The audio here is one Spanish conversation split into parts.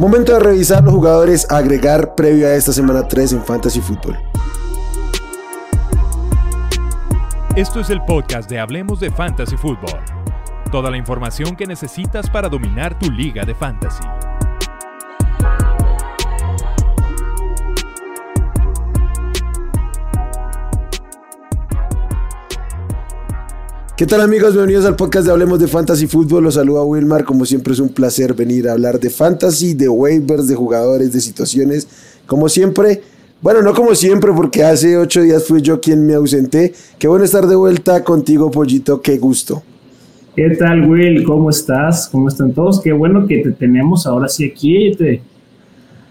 Momento de revisar los jugadores a agregar previo a esta semana 3 en Fantasy Football. Esto es el podcast de Hablemos de Fantasy Football. Toda la información que necesitas para dominar tu liga de fantasy. ¿Qué tal amigos? Bienvenidos al podcast de Hablemos de Fantasy Fútbol. Los saluda Wilmar. Como siempre es un placer venir a hablar de fantasy, de waivers, de jugadores, de situaciones. Como siempre, bueno, no como siempre porque hace ocho días fui yo quien me ausenté. Qué bueno estar de vuelta contigo, Pollito. Qué gusto. ¿Qué tal, Will? ¿Cómo estás? ¿Cómo están todos? Qué bueno que te tenemos ahora sí aquí. Te,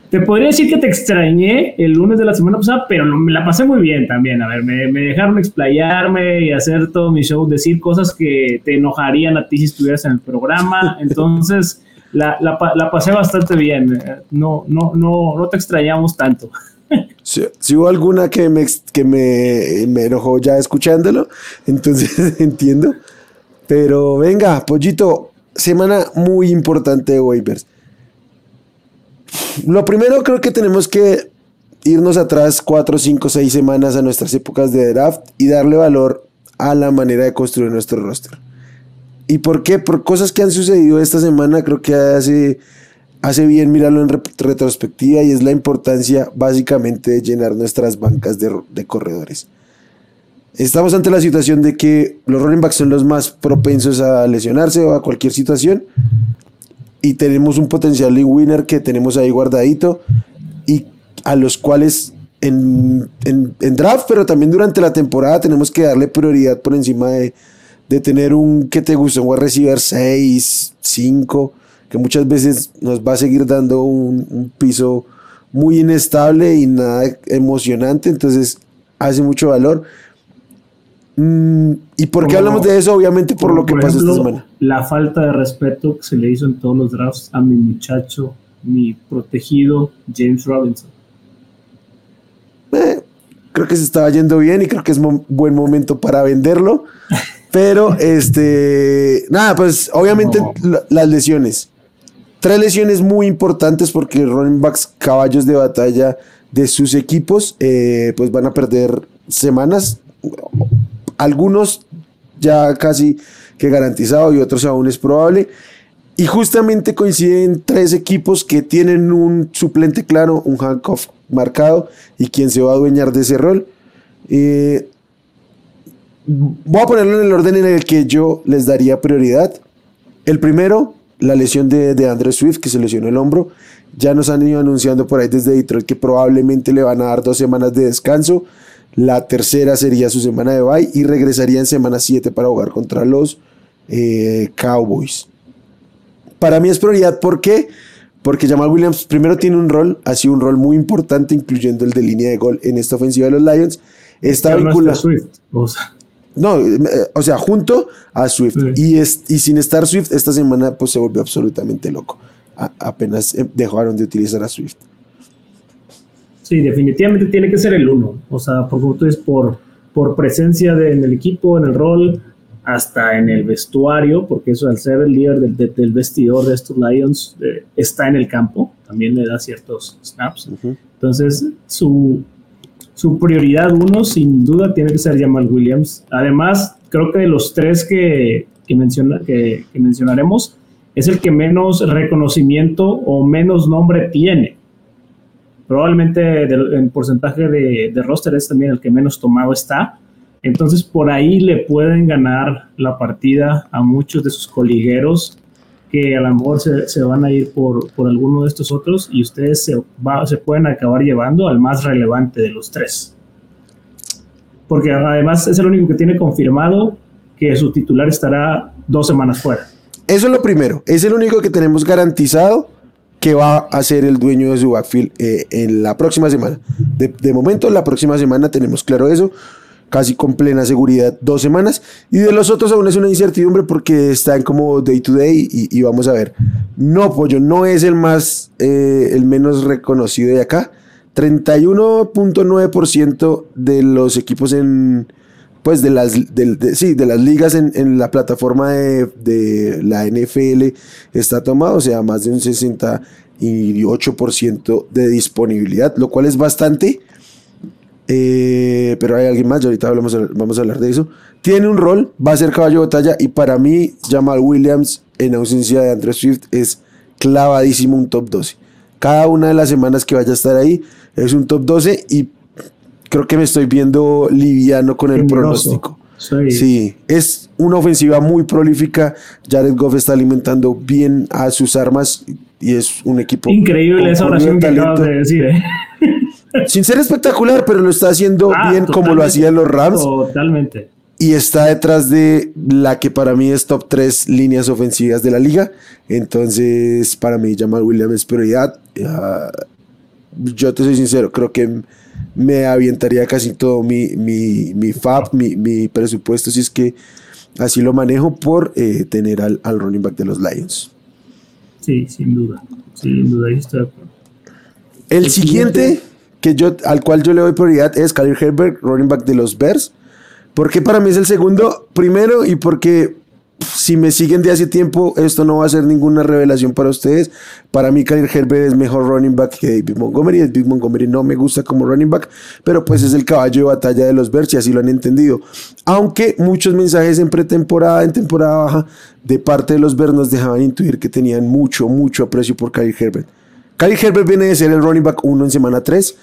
te podría decir que te extrañé el lunes de la semana pasada, pero me la pasé muy bien también. A ver, me, dejaron explayarme y hacer todo mi show, decir cosas que te enojarían a ti si estuvieras en el programa. Entonces, la, la, pasé bastante bien. No, no, no, no te extrañamos tanto. Si, hubo alguna que me, que me, me enojó ya escuchándolo, entonces entiendo. Pero venga, Pollito, semana muy importante de waivers lo primero creo que tenemos que irnos atrás cuatro, cinco, seis semanas a nuestras épocas de draft y darle valor a la manera de construir nuestro roster. ¿Y por qué? Por cosas que han sucedido esta semana, creo que hace, hace bien mirarlo en retrospectiva y es la importancia básicamente de llenar nuestras bancas de, de, corredores. Estamos ante la situación de que los running backs son los más propensos a lesionarse o a cualquier situación y tenemos un potencial league winner que tenemos ahí guardadito y a los cuales en, draft, pero también durante la temporada tenemos que darle prioridad por encima de, tener un que te gusta, un receiver 6, 5, que muchas veces nos va a seguir dando un, un piso muy inestable y nada emocionante, entonces hace mucho valor. Mm, ¿Y por qué hablamos de eso? Obviamente por lo que pasó esta semana. La falta de respeto que se le hizo en todos los drafts a mi muchacho, mi protegido James Robinson. Eh, creo que se estaba yendo bien y creo que es buen momento para venderlo. Pero, este, nada, pues obviamente las lesiones. Tres lesiones muy importantes porque running backs, caballos de batalla de sus equipos, eh, pues van a perder semanas algunos ya casi que garantizado y otros aún es probable. Y justamente coinciden tres equipos que tienen un suplente claro, un handcuff marcado y quien se va a adueñar de ese rol. Eh, voy a ponerlo en el orden en el que yo les daría prioridad. El primero, la lesión de, de Andrew Swift, que se lesionó el hombro. Ya nos han ido anunciando por ahí desde Detroit que probablemente le van a dar dos semanas de descanso. La tercera sería su semana de bye y regresaría en semana 7 para jugar contra los eh, Cowboys. Para mí es prioridad, ¿por qué? Porque Jamal Williams primero tiene un rol, ha sido un rol muy importante, incluyendo el de línea de gol en esta ofensiva de los Lions. Está vinculado. No, eh, o sea, junto a Swift. Y, es, y sin estar Swift, esta semana pues se volvió absolutamente loco. apenas eh, dejaron de utilizar a Swift. Sí, definitivamente tiene que ser el uno. O sea, por, tú por, por presencia en el equipo, en el rol, hasta en el vestuario, porque eso al ser el líder del, vestidor de estos Lions eh, está en el campo, también le da ciertos snaps. Entonces, su, su prioridad uno, sin duda, tiene que ser Jamal Williams. Además, creo que de los tres que, que, menciona, que, que mencionaremos, es el que menos reconocimiento o menos nombre tiene probablemente el porcentaje de, de, roster es también el que menos tomado está. Entonces por ahí le pueden ganar la partida a muchos de sus coligueros que a lo mejor se, se van a ir por, por, alguno de estos otros y ustedes se, va, se pueden acabar llevando al más relevante de los tres. Porque además es el único que tiene confirmado que su titular estará dos semanas fuera. Eso es lo primero, es el único que tenemos garantizado que va a ser el dueño de su backfield eh, en la próxima semana. De, momento, la próxima semana tenemos claro eso, casi con plena seguridad, dos semanas. Y de los otros aún es una incertidumbre porque están como day to day y, vamos a ver. No, Pollo, no es el más, eh, el menos reconocido de acá. 31.9% de los equipos en, pues de las, sí, de las ligas en, la plataforma de, la NFL está tomado, o sea, más de un 60 y 8% de disponibilidad, lo cual es bastante. Eh, pero hay alguien más, y ahorita vamos a hablar de eso. Tiene un rol, va a ser caballo de batalla y para mí Jamal Williams en ausencia de Andrew Swift es clavadísimo un top 12. Cada una de las semanas que vaya a estar ahí es un top 12 y creo que me estoy viendo liviano con el pronóstico. Sí. es una ofensiva muy prolífica. Jared Goff está alimentando bien a sus armas y es un equipo. Increíble esa oración que acabas de decir, ¿eh? Sin ser espectacular, pero lo está haciendo ah, bien como lo hacían los Rams. Totalmente. Y está detrás de la que para mí es top 3 líneas ofensivas de la liga. Entonces, para mí, Jamal Williams es prioridad. Ah, yo te soy sincero, creo que me avientaría casi todo mi, mi, mi FAB, mi, presupuesto, si es que así lo manejo, por eh, tener al, al, running back de los Lions. Sí, sin duda. Sin duda, estoy El, siguiente, que yo, al cual yo le doy prioridad es Khalil Herbert, running back de los Bears. Porque para mí es el segundo, primero, y porque si me siguen de hace tiempo, esto no va a ser ninguna revelación para ustedes. Para mí, Khalil Herbert es mejor running back que David Montgomery. David Montgomery no me gusta como running back, pero pues es el caballo de batalla de los Bears y así lo han entendido. Aunque muchos mensajes en pretemporada, en temporada baja, de parte de los Bears nos dejaban intuir que tenían mucho, mucho aprecio por Khalil Herbert. Khalil Herbert viene de ser el running back 1 en semana 3.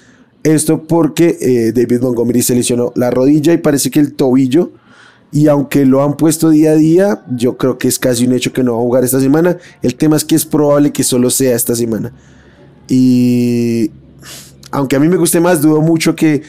Esto porque eh, David Montgomery se lesionó la rodilla y parece que el tobillo y aunque lo han puesto día a día, yo creo que es casi un hecho que no va a jugar esta semana. El tema es que es probable que solo sea esta semana. Y aunque a mí me guste más, dudo mucho que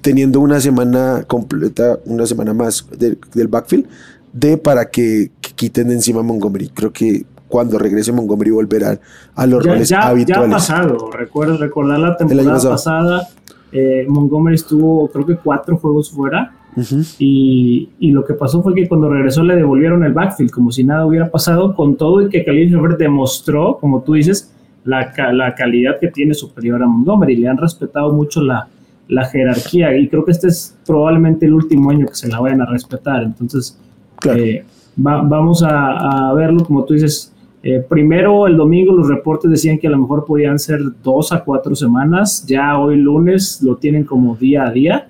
teniendo una semana completa, una semana más del backfield, de para que, quiten de encima a Montgomery. Creo que cuando regrese Montgomery volverá a los roles habituales. Ya ha pasado, recuerdo recordar la temporada pasada, eh, Montgomery estuvo creo que cuatro juegos fuera y, lo que pasó fue que cuando regresó le devolvieron el backfield, como si nada hubiera pasado, con todo y que Khalil Herbert demostró, como tú dices, la, la, calidad que tiene superior a Montgomery. Le han respetado mucho la, la, jerarquía y creo que este es probablemente el último año que se la vayan a respetar. Entonces, eh, vamos a, verlo, como tú dices. Eh, primero, el domingo los reportes decían que a lo mejor podían ser dos a cuatro semanas. Ya hoy lunes lo tienen como día a día.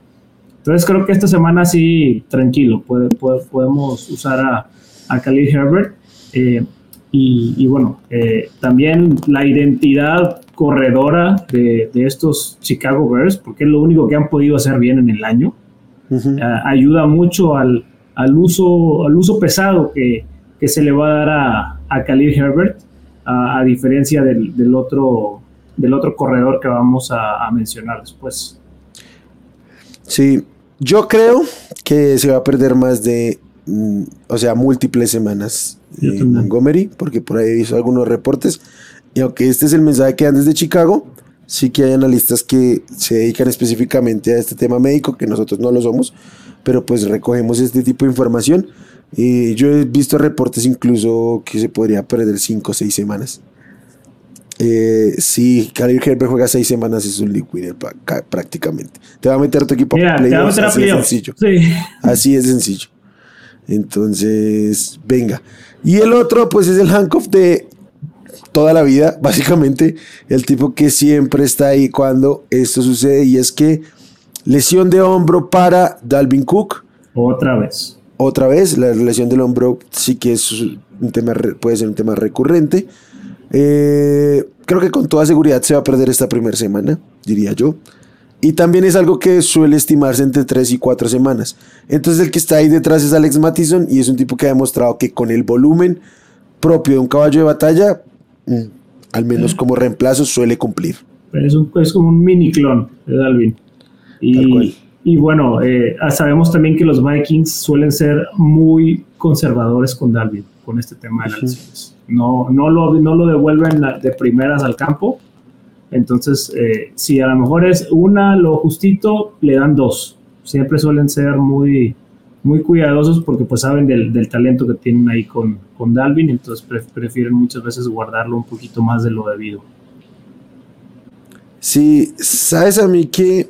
Entonces creo que esta semana sí, tranquilo, podemos usar a, a Khalil Herbert. Eh, y, bueno, eh, también la identidad corredora de, estos Chicago Bears, porque es lo único que han podido hacer bien en el año, eh, ayuda mucho al, uso, al uso pesado que, se le va a dar a, a Khalil Herbert, a, diferencia del, otro, del otro corredor que vamos a, a mencionar después. Sí, yo creo que se va a perder más de, mm, o sea, múltiples semanas en Montgomery, porque por ahí he visto algunos reportes. Y aunque este es el mensaje que dan desde Chicago, sí que hay analistas que se dedican específicamente a este tema médico, que nosotros no lo somos, pero pues recogemos este tipo de información. Y yo he visto reportes incluso que se podría perder cinco o seis semanas. Eh, si Khalil Herbert juega seis semanas, es un liquid prácticamente. Te va a meter tu equipo a playoffs. Así es sencillo. Así es sencillo. Entonces, venga. Y el otro, pues es el handcuff de toda la vida, básicamente. El tipo que siempre está ahí cuando esto sucede. Y es que lesión de hombro para Dalvin Cook. Otra vez. Otra vez, la lesión del hombro sí que es un tema, puede ser un tema recurrente. Eh, creo que con toda seguridad se va a perder esta primera semana, diría yo. Y también es algo que suele estimarse entre 3 y 4 semanas. Entonces el que está ahí detrás es Alex Mattison y es un tipo que ha demostrado que con el volumen propio de un caballo de batalla, mm, al menos como reemplazo, suele cumplir. Es, es como un mini clon de Dalvin. Y, y bueno, eh, sabemos también que los Vikings suelen ser muy conservadores con Dalvin, con este tema de las lesiones no, no, lo, no lo devuelven de primeras al campo. Entonces, eh, si a lo mejor es una, lo justito, le dan dos. Siempre suelen ser muy, muy cuidadosos porque pues saben del, talento que tienen ahí con, con Dalvin, entonces prefieren muchas veces guardarlo un poquito más de lo debido. Sí, sabes a mí que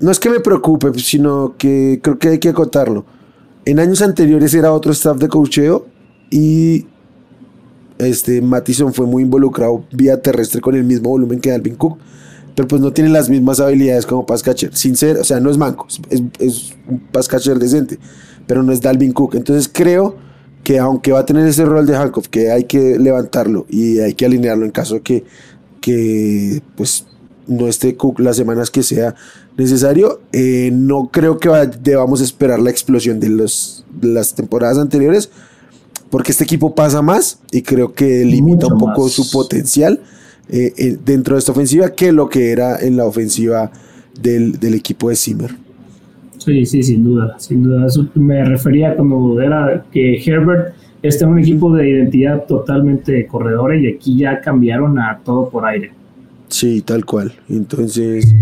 no es que me preocupe, sino que creo que hay que acotarlo. En años anteriores era otro staff de cocheo y este Mattison fue muy involucrado vía terrestre con el mismo volumen que Dalvin Cook, pero pues no tiene las mismas habilidades como pass catcher. Sin ser, o sea, no es manco, es, es un pass catcher decente, pero no es Dalvin Cook. Entonces creo que aunque va a tener ese rol de Hancock, que hay que levantarlo y hay que alinearlo en caso que, que pues no esté Cook las semanas que sea necesario, eh, no creo que debamos esperar la explosión de, los, de las temporadas anteriores, porque este equipo pasa más y creo que limita un poco su potencial eh, eh, dentro de esta ofensiva que lo que era en la ofensiva del, del equipo de Zimmer. Sí, sí, sin duda, sin duda. Eso me refería cuando era que Herbert está en un equipo de identidad totalmente corredora y aquí ya cambiaron a todo por aire. Sí, tal cual. Entonces,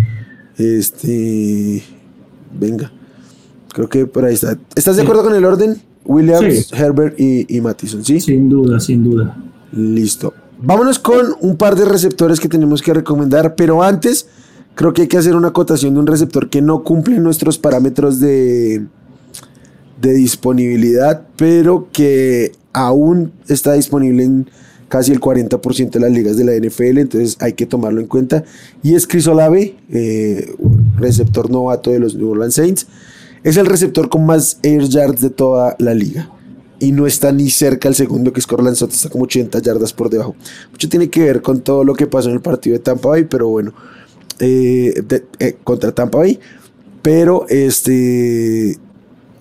este, venga, creo que por ahí está. ¿Estás de acuerdo con el orden? Williams, Herbert y, y Mattison, ¿sí? Sin duda, sin duda. Listo. Vámonos con un par de receptores que tenemos que recomendar, pero antes creo que hay que hacer una acotación de un receptor que no cumple nuestros parámetros de, de disponibilidad, pero que aún está disponible en casi el 40% de las ligas de la NFL, entonces hay que tomarlo en cuenta. Y es Chris Olave, eh, receptor novato de los New Orleans Saints. Es el receptor con más air yards de toda la liga. Y no está ni cerca el segundo, que es Corland Sutton, está como 80 yardas por debajo. Mucho tiene que ver con todo lo que pasó en el partido de Tampa Bay, pero bueno, eh, eh, contra Tampa Bay, pero este,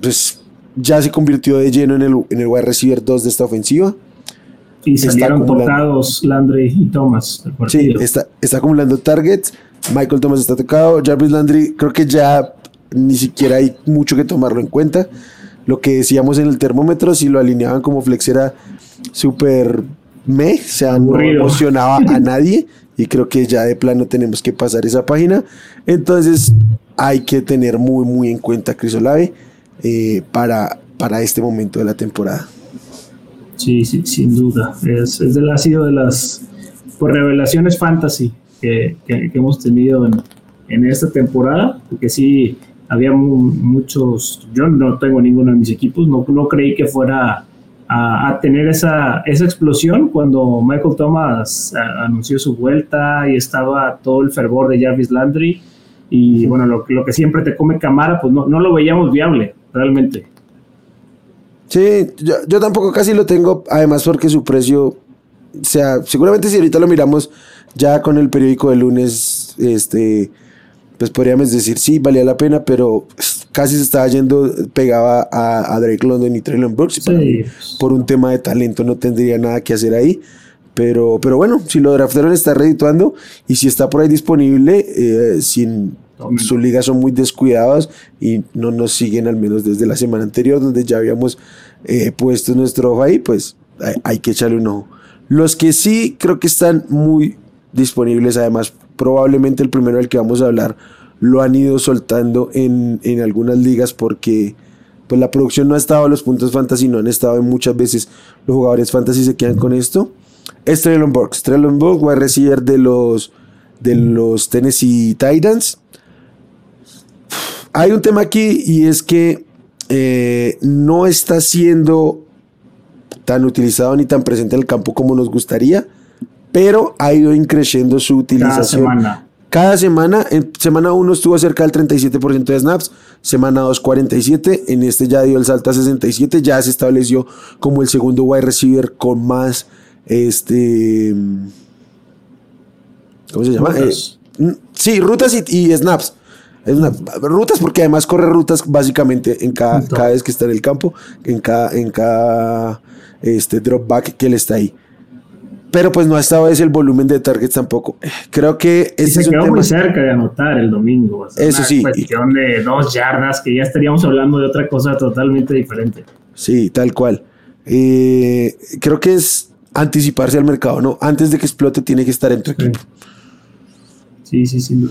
pues ya se convirtió de lleno en el, en el wide receiver 2 de esta ofensiva. Y salieron tocados Landry y Thomas. Sí, está, está acumulando targets. Michael Thomas está tocado. Jarvis Landry, creo que ya ni siquiera hay mucho que tomarlo en cuenta. Lo que decíamos en el termómetro, si lo alineaban como flex era súper me, o sea, no emocionaba a nadie y creo que ya de plano tenemos que pasar esa página. Entonces hay que tener muy, muy en cuenta a Chris Olave eh, para, para este momento de la temporada. Sí, sí sin duda. Es, es del, ha sido de las pues, revelaciones fantasy que, que, hemos tenido en, en, esta temporada, porque sí, había muchos, yo no tengo ninguno de mis equipos, no, no creí que fuera a, tener esa, esa, explosión cuando Michael Thomas anunció su vuelta y estaba todo el fervor de Jarvis Landry. Y bueno, lo, lo que siempre te come Camara, pues no, no lo veíamos viable, realmente. Sí, yo, yo, tampoco casi lo tengo, además porque su precio, o sea, seguramente si ahorita lo miramos ya con el periódico de lunes, este, pues podríamos decir sí, valía la pena, pero casi se estaba yendo, pegaba a, Drake London y Traylon Brooks. Por un tema de talento no tendría nada que hacer ahí. Pero, pero bueno, si lo draftaron está redituando y si está por ahí disponible, eh, sin su liga son muy descuidados y no nos siguen al menos desde la semana anterior donde ya habíamos eh, puesto nuestro ojo ahí, pues hay, hay, que echarle un ojo. Los que sí creo que están muy disponibles, además probablemente el primero del que vamos a hablar lo han ido soltando en, en algunas ligas porque pues la producción no ha estado los puntos fantasy, no han estado en muchas veces los jugadores fantasy se quedan con esto. Es Traylon Burks. Traylon Burks, de los, de los Tennessee Titans. Hay un tema aquí y es que eh, no está siendo tan utilizado ni tan presente en el campo como nos gustaría, pero ha ido increciendo su utilización. Cada semana, en semana 1 estuvo cerca del 37% de snaps, semana 2 47, en este ya dio el salto a 67, ya se estableció como el segundo wide receiver con más, este, ¿cómo se llama? Rutas. Eh, sí, rutas y, snaps. Rutas porque además corre rutas básicamente en cada, cada vez que está en el campo, en cada, en cada este, drop back que él está ahí pero pues no ha estado ese el volumen de targets tampoco. Creo que este se quedó muy cerca de anotar el domingo. Eso sí. Cuestión de dos yardas que ya estaríamos hablando de otra cosa totalmente diferente. Sí, tal cual. Eh, creo que es anticiparse al mercado, ¿no? Antes de que explote tiene que estar en tu equipo. Sí, sí, sí.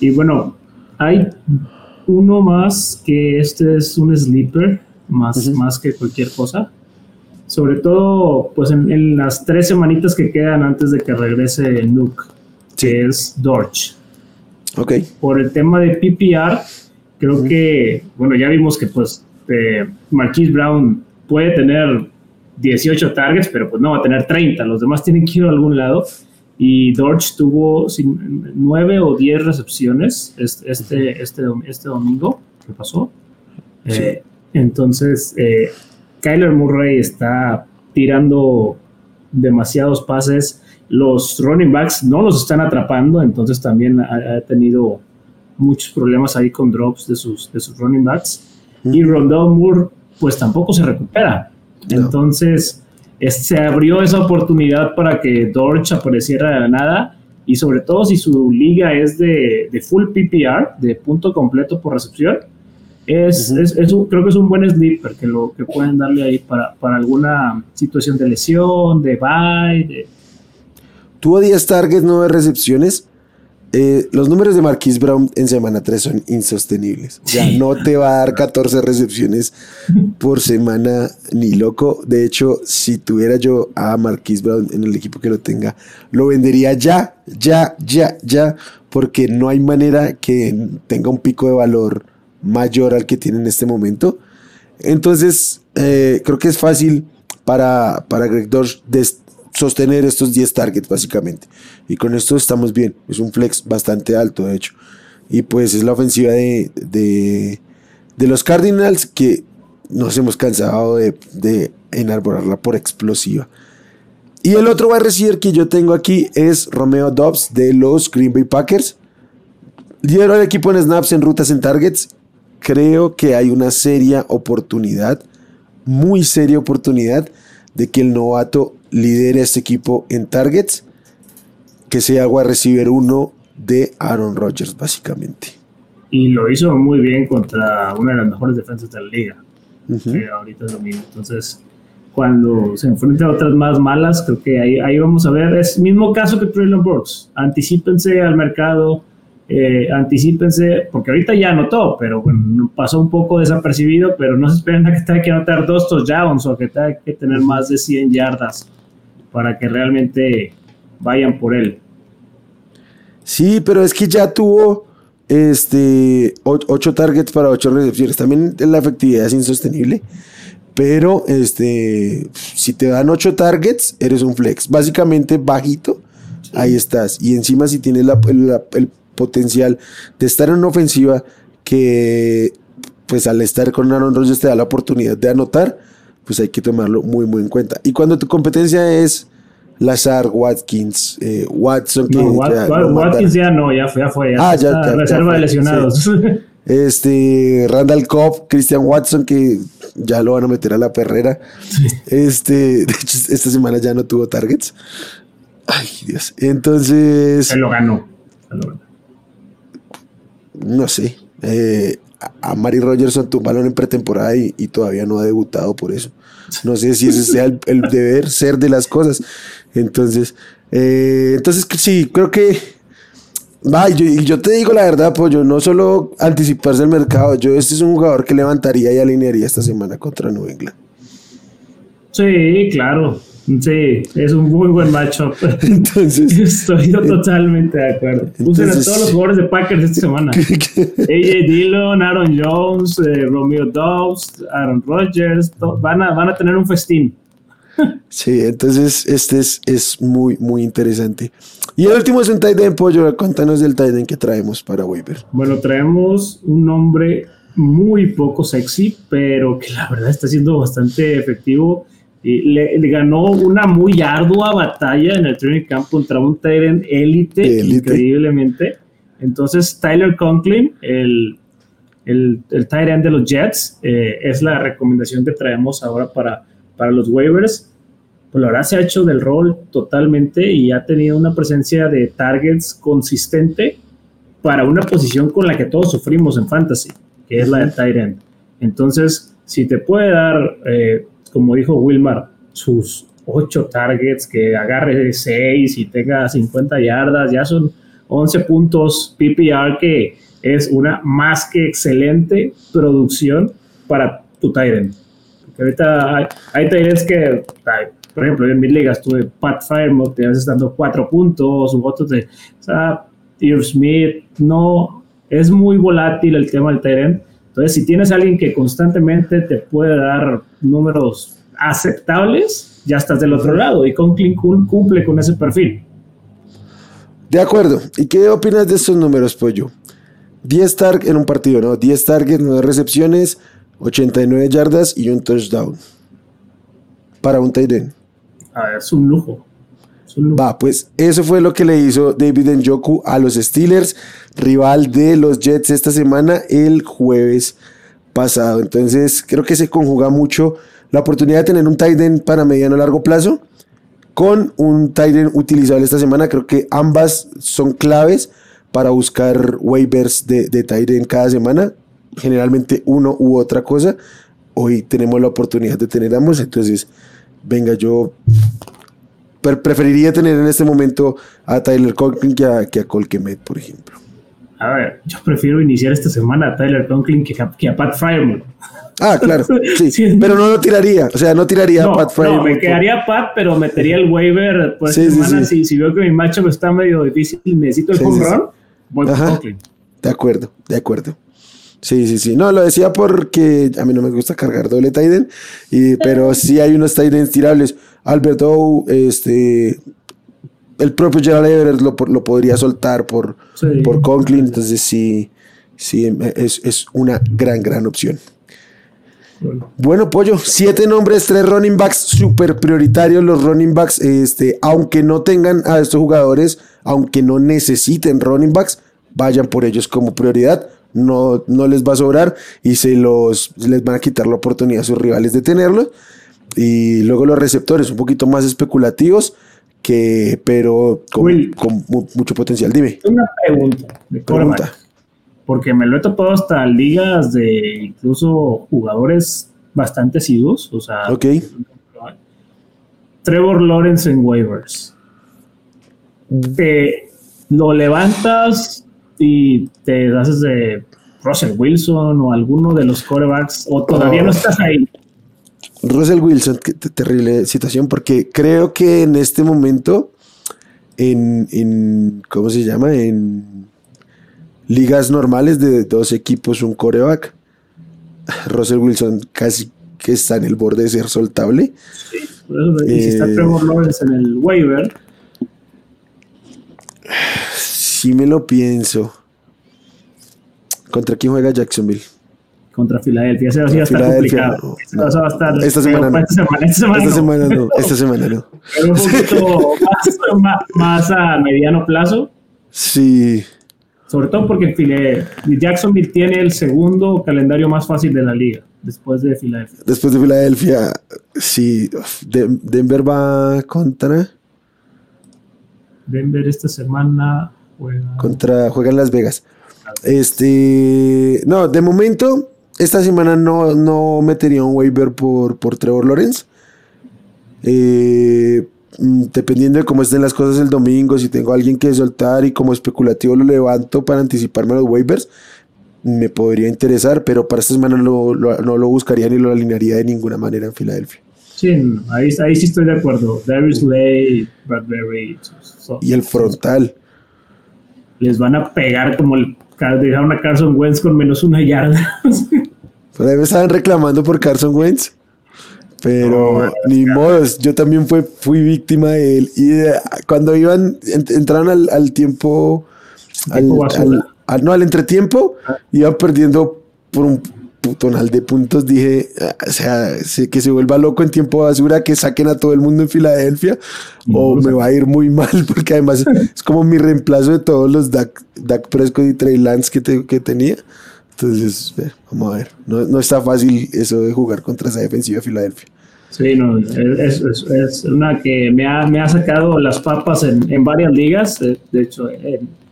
Y bueno, hay uno más que este es un sleeper, más, más que cualquier cosa sobre todo pues en, las tres semanitas que quedan antes de que regrese Nuke, que es Dorch. Ok. Por el tema de PPR, creo que, bueno, ya vimos que pues eh, Marquise Brown puede tener 18 targets, pero pues no va a tener 30, los demás tienen que ir a algún lado. Y Dorch tuvo 9 o 10 recepciones este, este, este, este domingo que pasó. Eh, entonces, eh, Kyler Murray está tirando demasiados pases. Los running backs no los están atrapando, entonces también ha, tenido muchos problemas ahí con drops de sus, de sus running backs. Y Rondell Moore, pues tampoco se recupera. Entonces, se abrió esa oportunidad para que Dorch apareciera de la nada y sobre todo si su liga es de, de full PPR, de punto completo por recepción, es, es, un, creo que es un buen sleeper que, lo, que pueden darle ahí para, para alguna situación de lesión, de bye. Tuvo 10 targets, 9 recepciones. Eh, los números de Marquise Brown en semana 3 son insostenibles. Ya no te va a dar 14 recepciones por semana ni loco. De hecho, si tuviera yo a Marquise Brown en el equipo que lo tenga, lo vendería ya, ya, ya, ya, porque no hay manera que tenga un pico de valor mayor al que tiene en este momento. Entonces, eh, creo que es fácil para, para Greg Dorsch sostener estos 10 targets, básicamente. Y con esto estamos bien. Es un flex bastante alto, de hecho. Y pues es la ofensiva de, de, los Cardinals que nos hemos cansado de, de enarborarla por explosiva. Y el otro a recibir que yo tengo aquí es Romeo Dobbs de los Green Bay Packers. Lideró el equipo en snaps, en rutas, en targets creo que hay una seria oportunidad, muy seria oportunidad, de que el novato lidere este equipo en targets, que sea agua receiver uno de Aaron Rodgers, básicamente. Y lo hizo muy bien contra una de las mejores defensas de la liga. ahorita es lo mismo. Entonces, cuando se enfrenta a otras más malas, creo que ahí, ahí vamos a ver. Es mismo caso que Traylon Burks. Anticípense al mercado eh, anticipense, porque ahorita ya anotó, pero bueno, pasó un poco desapercibido, pero no se esperen a que tenga que anotar dos touchdowns o que tenga que tener más de 100 yardas para que realmente vayan por él. Sí, pero es que ya tuvo este 8 targets para 8 recepciones. También la efectividad es insostenible. Pero este, si te dan 8 targets, eres un flex. Básicamente bajito, ahí estás. Y encima si tienes la, el potencial de estar en una ofensiva que, pues al estar con Aaron Rodgers te da la oportunidad de anotar, pues hay que tomarlo muy, muy en cuenta. Y cuando tu competencia es Lazar, Watkins, eh, Watson, que Watkins ya no, ya fue, ya fue. Ya ah, ya, reserva de lesionados. Este, Randall Cobb, Christian Watson, que ya lo van a meter a la perrera. Este, de hecho, esta semana ya no tuvo targets. Ay, Dios. Entonces. Se lo ganó. Se lo ganó no sé, eh, a Mari Rogerson un balón en pretemporada y, todavía no ha debutado por eso. No sé si ese sea el, deber ser de las cosas. Entonces, eh, entonces sí, creo que. y yo, te digo la verdad, yo no solo anticiparse el mercado, yo este es un jugador que levantaría y alinearía esta semana contra New England. Sí, claro. Sí, es un muy buen matchup. Entonces, estoy totalmente de acuerdo. Usen a todos los jugadores de Packers esta semana. AJ Dillon, Aaron Jones, eh, Romeo Dobbs, Aaron Rodgers, van a, van a tener un festín. Sí, entonces este es, es muy, muy interesante. Y el último es un tight end, Pollo. Cuéntanos del tight end que traemos para Waiver. Bueno, traemos un nombre muy poco sexy, pero que la verdad está siendo bastante efectivo le, ganó una muy ardua batalla en el training camp contra un Tyrant élite, increíblemente. Entonces, Tyler Conklin, el, el, el Tyrant de los Jets, eh, es la recomendación que traemos ahora para, para los waivers. Pues la verdad se ha hecho del rol totalmente y ha tenido una presencia de targets consistente para una posición con la que todos sufrimos en fantasy, que es la de Tyrant. Entonces, si te puede dar eh, como dijo Wilmar, sus ocho targets, que agarre seis y tenga 50 yardas, ya son 11 puntos PPR, que es una más que excelente producción para tu Tyrant. Ahorita hay, hay que, por ejemplo, en mi liga estuve Pat Firemouth, te vas dando cuatro puntos, u otros de, o sea, Smith, no, es muy volátil el tema del Tyrant entonces, si tienes a alguien que constantemente te puede dar números aceptables, ya estás del otro lado. Y Conklin cumple con ese perfil. De acuerdo. ¿Y qué opinas de estos números, Pollo? 10 targets en un partido, ¿no? 10 targets, 9 recepciones, 89 yardas y un touchdown. Para un tight end. Ah, es un lujo. Va, pues eso fue lo que le hizo David Njoku a los Steelers, rival de los Jets esta semana, el jueves pasado. Entonces, creo que se conjuga mucho la oportunidad de tener un tight end para mediano largo plazo con un tight end utilizable esta semana. Creo que ambas son claves para buscar waivers de, de tight end cada semana. Generalmente uno u otra cosa. Hoy tenemos la oportunidad de tener ambos. Entonces, venga, yo preferiría tener en este momento a Tyler Conklin que a, que a Colquemet, por ejemplo. A ver, yo prefiero iniciar esta semana a Tyler Conklin que a, que a Pat Fireman. Ah, claro, sí, pero no lo tiraría, o sea, no tiraría a Pat Fireman. No, me quedaría Pat, pero metería el waiver por esta semana. Si, si, veo que mi macho está medio difícil y necesito el home run, voy por Conklin. De acuerdo, de acuerdo. Sí, sí, sí. No, lo decía porque a mí no me gusta cargar doble Tiden, y, pero sí hay unos Tidens tirables. Albert este, el propio Gerald Everett lo, lo podría soltar por, por Conklin, entonces sí, sí, es, es una gran, gran opción. Bueno. Pollo, siete nombres, tres running backs súper prioritarios. Los running backs, este, aunque no tengan a estos jugadores, aunque no necesiten running backs, vayan por ellos como prioridad no, no les va a sobrar y se los les van a quitar la oportunidad a sus rivales de tenerlo. Y luego los receptores, un poquito más especulativos, que, pero con, mucho potencial. Dime. Una pregunta. pregunta. Porque me lo he topado hasta ligas de incluso jugadores bastante asiduos. O sea, Trevor Lawrence en waivers. Te lo levantas y te haces de Russell Wilson o alguno de los corebacks o todavía no estás ahí. Russell Wilson, qué terrible situación, porque creo que en este momento, en, en ¿cómo se llama? En ligas normales de dos equipos, un coreback, Russell Wilson casi que está en el borde de ser soltable. Sí, y si está eh, Trevor Lawrence en el waiver, sí me lo pienso. ¿Contra quién juega Jacksonville? Contra Filadelfia. Ese va a estar complicado. va a estar, esta semana no. Esta semana, esta semana, no. Esta semana no. Pero un poquito más, más, a mediano plazo. Sí. Sobre todo porque Jacksonville tiene el segundo calendario más fácil de la liga, después de Filadelfia. Después de Filadelfia, sí. Denver va contra. Denver esta semana juega. Contra, juega en Las Vegas. Este. No, de momento, esta semana no, no metería un waiver por, por Trevor Lawrence. Eh, mm, dependiendo de cómo estén las cosas el domingo, si tengo a alguien que soltar y como especulativo lo levanto para anticiparme a los waivers, me podría interesar, pero para esta semana no lo buscaría ni lo alinearía de ninguna manera en Filadelfia. Sí, ahí, ahí sí estoy de acuerdo. Darius Lay, Bradbury. y el frontal. Les van a pegar como el dejaron a Carson Wentz con menos una yarda. Por ahí me estaban reclamando por Carson Wentz. Pero ni modo, yo también fue, fui víctima de él. Y cuando iban, entraron al, tiempo, al, no, al entretiempo, ah. iban perdiendo por un tonal de puntos. Dije, o sea, que se vuelva loco en tiempo basura, que saquen a todo el mundo en Filadelfia, o me va a ir muy mal, porque además es como mi reemplazo de todos los Dak, Dak Prescott y Trey Lance que, que tenía. Entonces, vamos a ver. No, no, está fácil eso de jugar contra esa defensiva de Filadelfia. Sí, no, es, es, una que me ha, me ha, sacado las papas en, en varias ligas. De, hecho,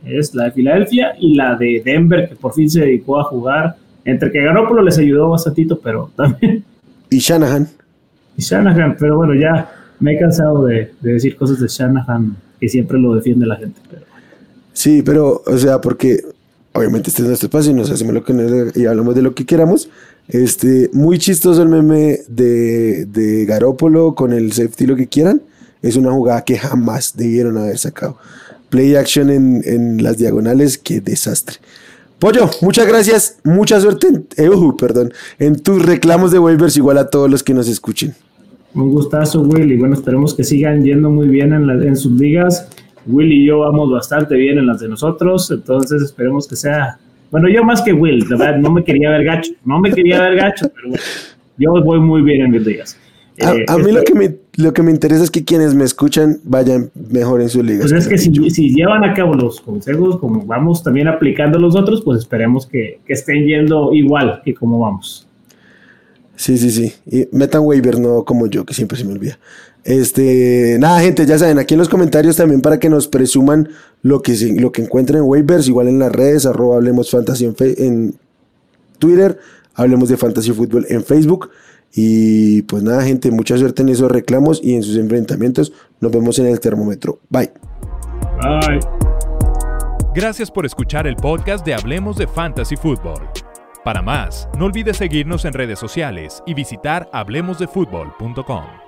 es la de Filadelfia y la de Denver, que por fin se dedicó a jugar. Entre que Garoppolo les ayudó bastantito, pero también. Y Shanahan. Y Shanahan, pero bueno, ya me he cansado de, de decir cosas de Shanahan que siempre lo defiende la gente. Pero... Sí, pero, o sea, porque obviamente este es nuestro espacio y nos hacemos lo que y hablamos de lo que queramos. Este, muy chistoso el meme de, de Garópolo con el safety, lo que quieran. Es una jugada que jamás debieron haber sacado. Play action en, en las diagonales, qué desastre. Pollo, muchas gracias, mucha suerte en, eh, uh, perdón, en tus reclamos de waivers, igual a todos los que nos escuchen. Un gustazo, Will, y bueno, esperemos que sigan yendo muy bien en, en sus ligas. Will y yo vamos bastante bien en las de nosotros, entonces esperemos que sea. Bueno, yo más que Will, la verdad, no me quería ver gacho, no me quería ver gacho, pero bueno, yo voy muy bien en mis ligas. A, Eh, a mí lo este- que, me, lo que me interesa es que quienes me escuchan vayan mejor en sus ligas. Pues es que si, si llevan a cabo los consejos como vamos también aplicando los otros, pues esperemos que, que estén yendo igual que como vamos. Sí, sí, sí. Y metan waiver, no como yo, que siempre se me olvida. Este, nada, gente, ya saben, aquí en los comentarios también para que nos presuman lo que, lo que encuentren en waivers, igual en las redes, arroba hablemos fantasy en, en Twitter, hablemos de fantasy fútbol en Facebook. Y pues nada, gente, mucha suerte en esos reclamos y en sus enfrentamientos. Nos vemos en el termómetro. Bye. Bye. Gracias por escuchar el podcast de Hablemos de Fantasy Football. Para más, no olvides seguirnos en redes sociales y visitar hablemosdefutbol.com.